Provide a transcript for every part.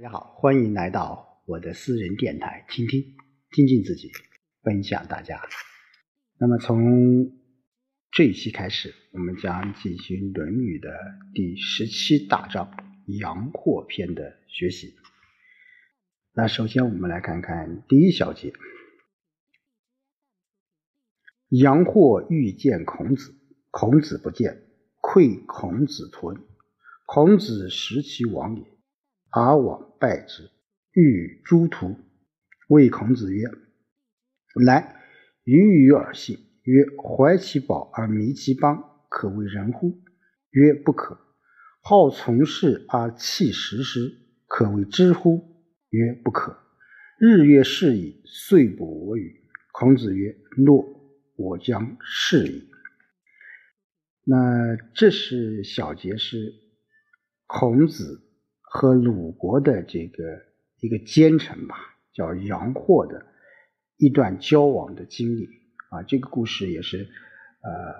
大家好，欢迎来到我的私人电台，倾听，精进自己，分享大家。那么从这一期开始，我们将进行《论语》的第十七大章“阳货篇”的学习。那首先我们来看看第一小节：“阳货欲见孔子，孔子不见，窥孔子屯。孔子识其亡也。”而往拜之，欲与诸徒。谓孔子曰：“来，予与尔信。”曰：“怀其宝而迷其邦，可为人乎？”曰：“不可。”好从事而弃实施，可谓知乎？曰：“不可。”日月逝矣，岁不我与。孔子曰：“诺，我将事矣。”那这是小节是孔子。和鲁国的这个一个奸臣吧，叫杨霍的一段交往的经历。啊，这个故事也是呃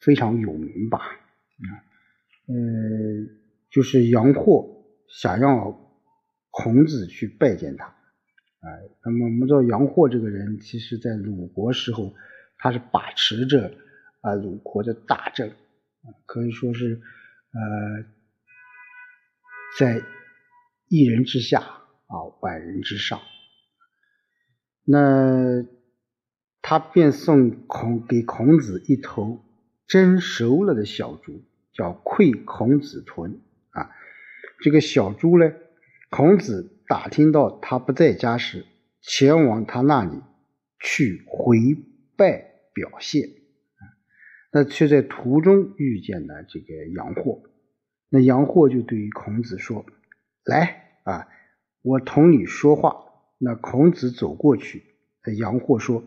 非常有名吧。啊，呃，就是杨霍想让孔子去拜见他。啊，那么我们知道杨霍这个人，其实在鲁国时候，他是把持着啊鲁国的大政。啊，可以说是呃。在一人之下啊，万人之上。那他便送孔给孔子一头蒸熟了的小猪，叫窥孔子豚啊。这个小猪呢，孔子打听到他不在家时，前往他那里去回拜表谢。那却在途中遇见了这个杨货。那杨货就对于孔子说：“来啊，我同你说话。”那孔子走过去，杨货说：“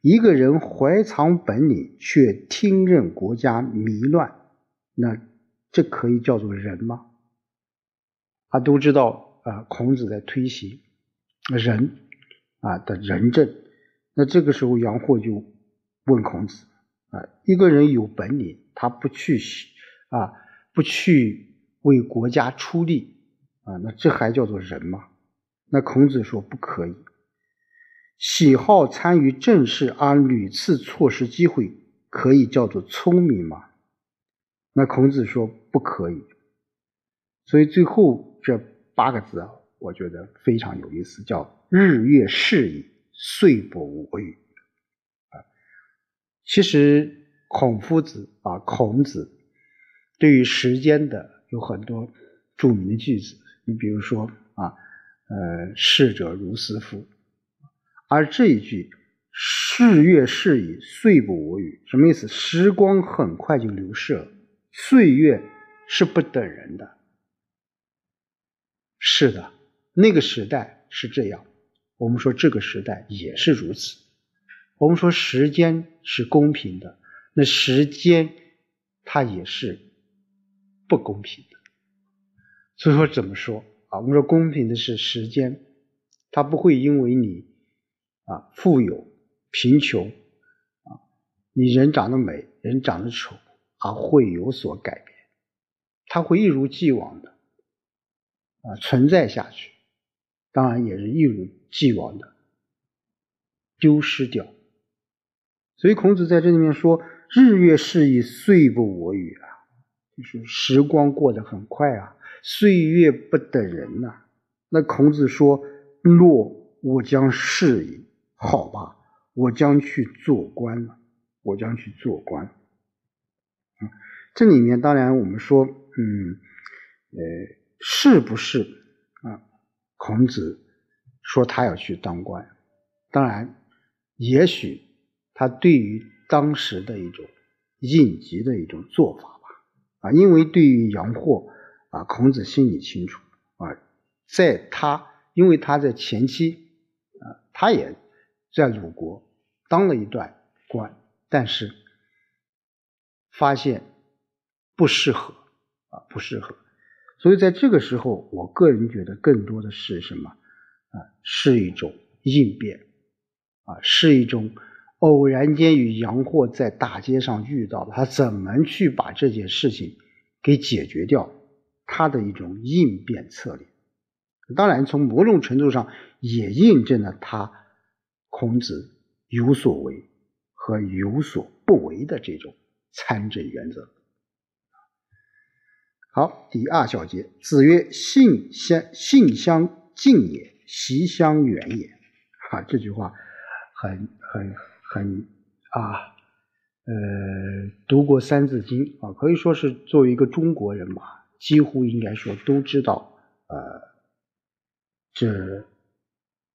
一个人怀藏本领，却听任国家迷乱，那这可以叫做人吗？”他，都知道啊，孔子在推行仁啊的仁政。那这个时候，杨货就问孔子：“啊，一个人有本领，他不去啊，不去。”为国家出力啊，那这还叫做人吗？那孔子说不可以。喜好参与政事而屡次错失机会，可以叫做聪明吗？那孔子说不可以。所以最后这八个字啊，我觉得非常有意思，叫“日月逝矣，岁不我与”。啊，其实孔夫子啊，孔子对于时间的。有很多著名的句子，你比如说啊，呃，逝者如斯夫。而这一句“逝月逝矣，岁不我与”，什么意思？时光很快就流逝了，岁月是不等人的。是的，那个时代是这样，我们说这个时代也是如此。我们说时间是公平的，那时间它也是。不公平的，所以说怎么说啊？我们说公平的是时间，它不会因为你啊富有、贫穷啊，你人长得美、人长得丑而会有所改变，它会一如既往的啊存在下去，当然也是一如既往的丢失掉。所以孔子在这里面说：“日月逝矣，岁不我与啊。”就是时光过得很快啊，岁月不等人呐。那孔子说：“诺，我将事矣。”好吧，我将去做官了，我将去做官。嗯，这里面当然我们说，嗯，呃，是不是啊？孔子说他要去当官，当然，也许他对于当时的一种应急的一种做法。因为对于杨货啊，孔子心里清楚啊，在他，因为他在前期啊，他也在鲁国当了一段官，但是发现不适合啊，不适合，所以在这个时候，我个人觉得更多的是什么啊，是一种应变啊，是一种。偶然间与杨货在大街上遇到了他怎么去把这件事情给解决掉？他的一种应变策略当然，从某种程度上也印证了他孔子有所为和有所不为的这种参政原则。好，第二小节，子曰：“性相性相近也，习相远也。”啊，这句话很很很啊，呃，读过《三字经》啊，可以说是作为一个中国人吧，几乎应该说都知道呃这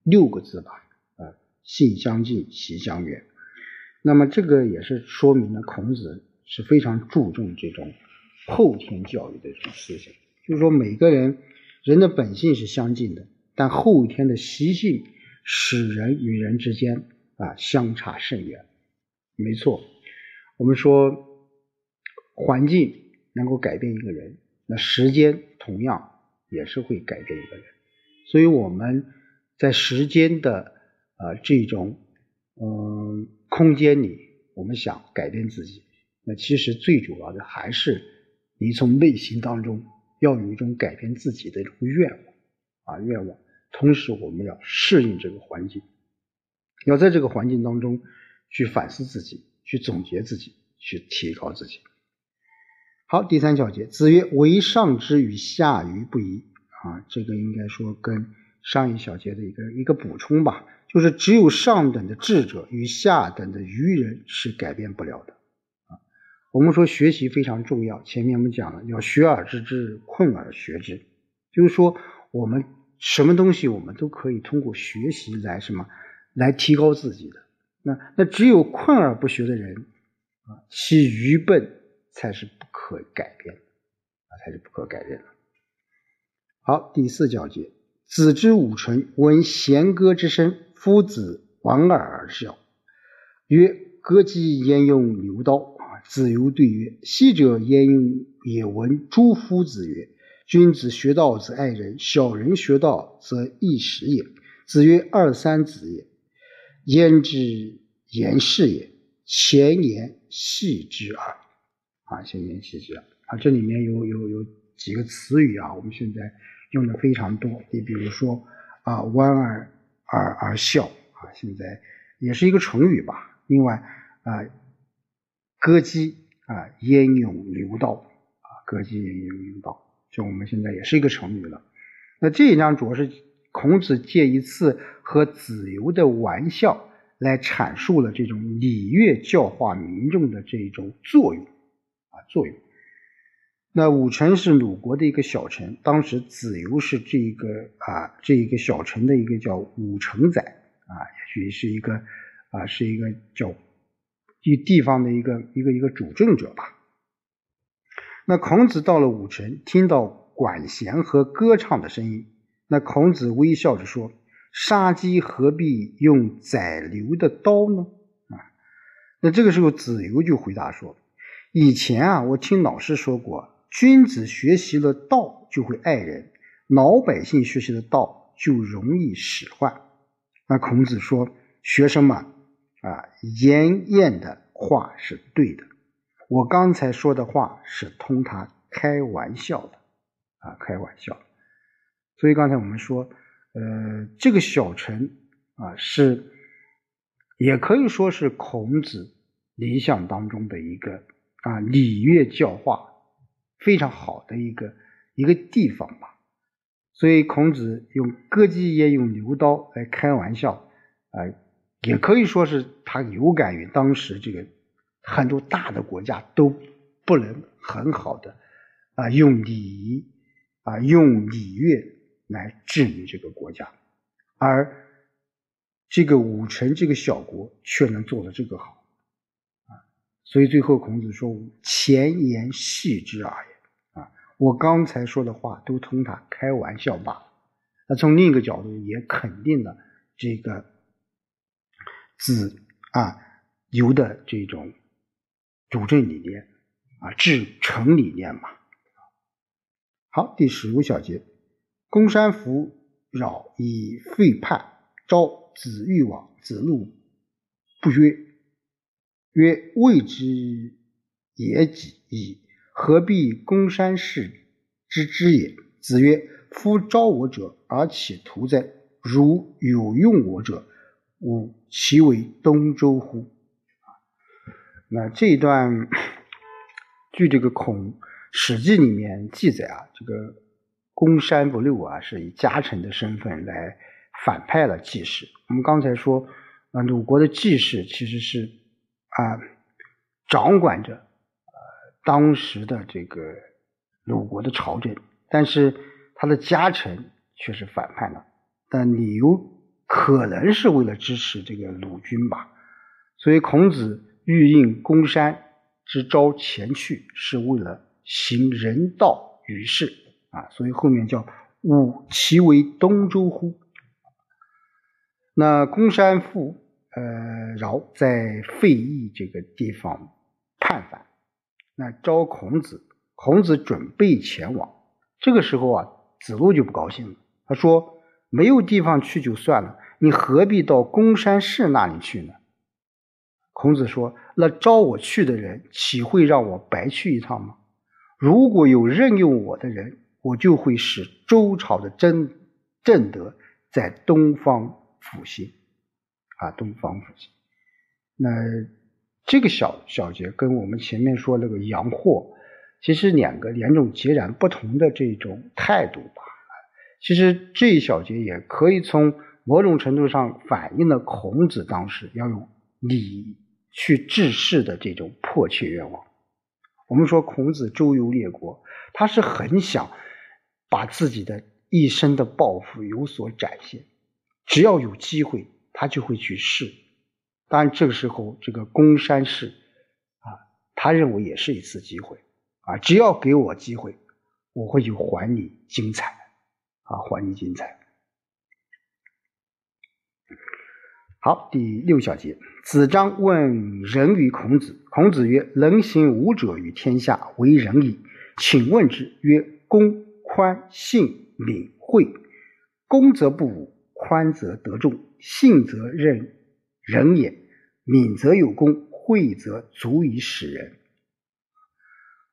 六个字吧，啊，性相近，习相远。那么这个也是说明了孔子是非常注重这种。后天教育的这种思想，就是说每个人人的本性是相近的，但后天的习性使人与人之间啊相差甚远。没错，我们说环境能够改变一个人，那时间同样也是会改变一个人。所以我们在时间的啊这种嗯空间里，我们想改变自己，那其实最主要的还是。你从内心当中要有一种改变自己的一种愿望啊愿望，同时我们要适应这个环境，要在这个环境当中去反思自己，去总结自己，去提高自己。好，第三小节，子曰：“为上之与下愚不移。”啊，这个应该说跟上一小节的一个一个补充吧，就是只有上等的智者与下等的愚人是改变不了的。啊我们说学习非常重要，前面我们讲了，要学而知之，困而学之，就是说我们什么东西我们都可以通过学习来什么来提高自己的。那那只有困而不学的人啊，其愚笨才是不可改变的啊，才是不可改变的。好，第四角节，子之五纯，闻弦歌之声，夫子莞尔而笑，曰：“歌姬焉用牛刀？”子游对曰：“昔者焉用也闻诸夫子曰：‘君子学道则爱人，小人学道则易时也。’子曰：‘二三子也，焉知言是也？前言戏之耳。’啊，前言戏之耳啊，这里面有有有几个词语啊，我们现在用的非常多。你比如说啊，莞尔而而笑啊，现在也是一个成语吧。另外啊。”歌姬啊，焉用牛刀啊？歌姬焉用牛刀？就我们现在也是一个成语了。那这一章主要是孔子借一次和子游的玩笑来阐述了这种礼乐教化民众的这种作用啊作用。那武城是鲁国的一个小城，当时子游是这一个啊这一个小城的一个叫武城宰啊，也许是一个啊是一个叫。一地方的一个一个一个主政者吧。那孔子到了武城，听到管弦和歌唱的声音，那孔子微笑着说：“杀鸡何必用宰牛的刀呢？”啊，那这个时候子游就回答说：“以前啊，我听老师说过，君子学习了道就会爱人，老百姓学习的道就容易使唤。”那孔子说：“学生们。”啊，颜彦的话是对的，我刚才说的话是同他开玩笑的，啊，开玩笑。所以刚才我们说，呃，这个小城啊，是也可以说是孔子理想当中的一个啊礼乐教化非常好的一个一个地方吧。所以孔子用歌姬也用牛刀来开玩笑啊。也可以说是他有感于当时这个很多大的国家都不能很好的啊用礼仪啊用礼乐来治理这个国家，而这个武臣这个小国却能做的这个好啊，所以最后孔子说：“前言戏之耳也。”啊，我刚才说的话都同他开玩笑罢了。那从另一个角度也肯定了这个。子啊，游的这种主政理念啊，治城理念嘛。好，第十五小节，公山弗扰以废叛，召子欲往，子路不约，曰：“未之也己矣，何必公山氏之之也？”子曰：“夫召我者而岂徒哉？如有用我者，吾其为东周乎？那这一段，据这个《孔史记》里面记载啊，这个公山不六啊，是以家臣的身份来反派了季氏。我们刚才说，啊，鲁国的季氏其实是啊，掌管着呃当时的这个鲁国的朝政，但是他的家臣却是反叛了。但理由可能是为了支持这个鲁军吧。所以孔子欲应公山之招前去，是为了行人道于世啊。所以后面叫吾其为东周乎？那公山父呃饶在费邑这个地方叛反，那招孔子，孔子准备前往。这个时候啊，子路就不高兴了，他说。没有地方去就算了，你何必到公山氏那里去呢？孔子说：“那招我去的人，岂会让我白去一趟吗？如果有任用我的人，我就会使周朝的正正德在东方复兴。啊，东方复兴。那这个小小节跟我们前面说那个阳货，其实两个两种截然不同的这种态度吧。”其实这一小节也可以从某种程度上反映了孔子当时要用礼去治世的这种迫切愿望。我们说孔子周游列国，他是很想把自己的一生的抱负有所展现，只要有机会，他就会去试。当然，这个时候这个公山氏啊，他认为也是一次机会啊，只要给我机会，我会去还你精彩。啊，还你精彩。好，第六小节，子张问仁于孔子，孔子曰：“能行五者于天下，为仁矣。”请问之，曰：“公、宽、信、敏、惠。公则不武，宽则得众，信则任人也，敏则有功，惠则足以使人。”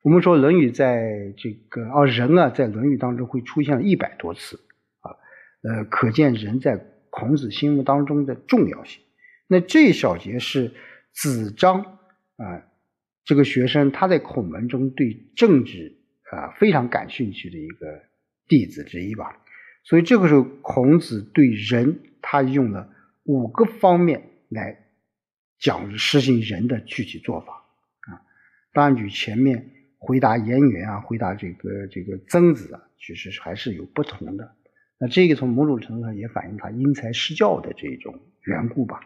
我们说《论语》在这个啊人啊，在《论语》当中会出现一百多次啊，呃，可见人在孔子心目当中的重要性。那这一小节是子张啊这个学生他在孔门中对政治啊非常感兴趣的一个弟子之一吧。所以这个时候孔子对人他用了五个方面来讲实行人的具体做法啊，当然与前面。回答颜渊啊，回答这个这个曾子啊，其实还是有不同的。那这个从某种程度上也反映他因材施教的这种缘故吧。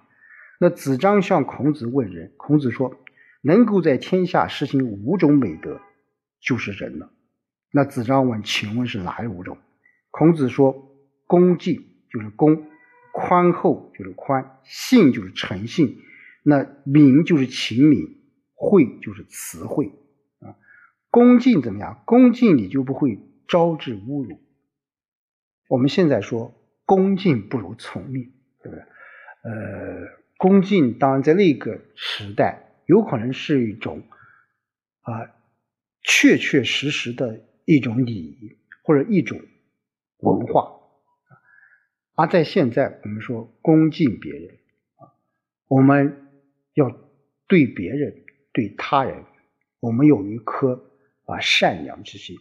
那子张向孔子问仁，孔子说：“能够在天下实行五种美德，就是仁了。”那子张问：“请问是哪五种？”孔子说：“恭敬就是恭，宽厚就是宽，信就是诚信，那敏就是勤敏，惠就是慈惠。”恭敬怎么样？恭敬你就不会招致侮辱。我们现在说恭敬不如从命，对不对？呃，恭敬当然在那个时代有可能是一种啊确确实实的一种礼仪或者一种文化，而在现在我们说恭敬别人啊，我们要对别人对他人，我们有一颗。啊，善良之心，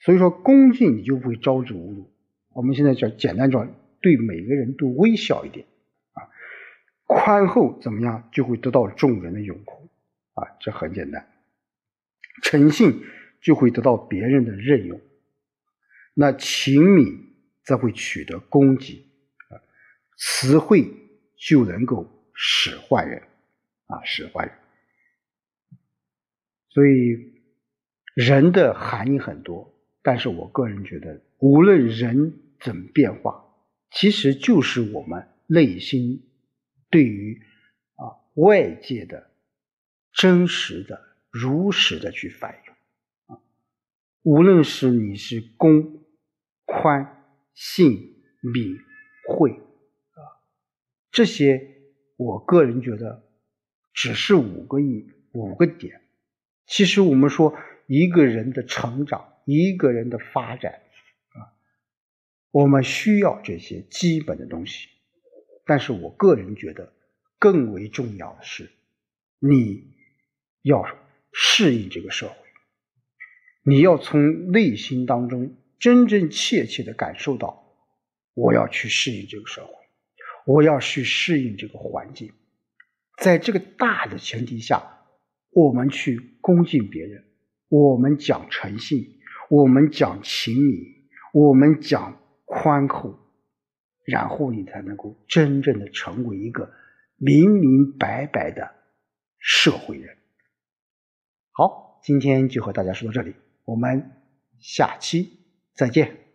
所以说恭敬你就不会招致侮辱。我们现在叫简单叫对每个人都微笑一点啊，宽厚怎么样就会得到众人的拥护啊，这很简单。诚信就会得到别人的任用，那勤敏则会取得功绩啊，慈惠就能够使坏人啊，使坏人。所以。人的含义很多，但是我个人觉得，无论人怎么变化，其实就是我们内心对于啊外界的真实的、如实的去反应啊。无论是你是公、宽、信、敏、惠啊，这些我个人觉得只是五个亿、五个点。其实我们说。一个人的成长，一个人的发展，啊，我们需要这些基本的东西，但是我个人觉得更为重要的是，你要适应这个社会，你要从内心当中真真切切的感受到，我要去适应这个社会，我要去适应这个环境，在这个大的前提下，我们去恭敬别人，我们讲诚信，我们讲情理，我们讲。宽厚，然后你才能够真正的成为一个明明白白的社会人。好，今天就和大家说到这里，我们下期再见。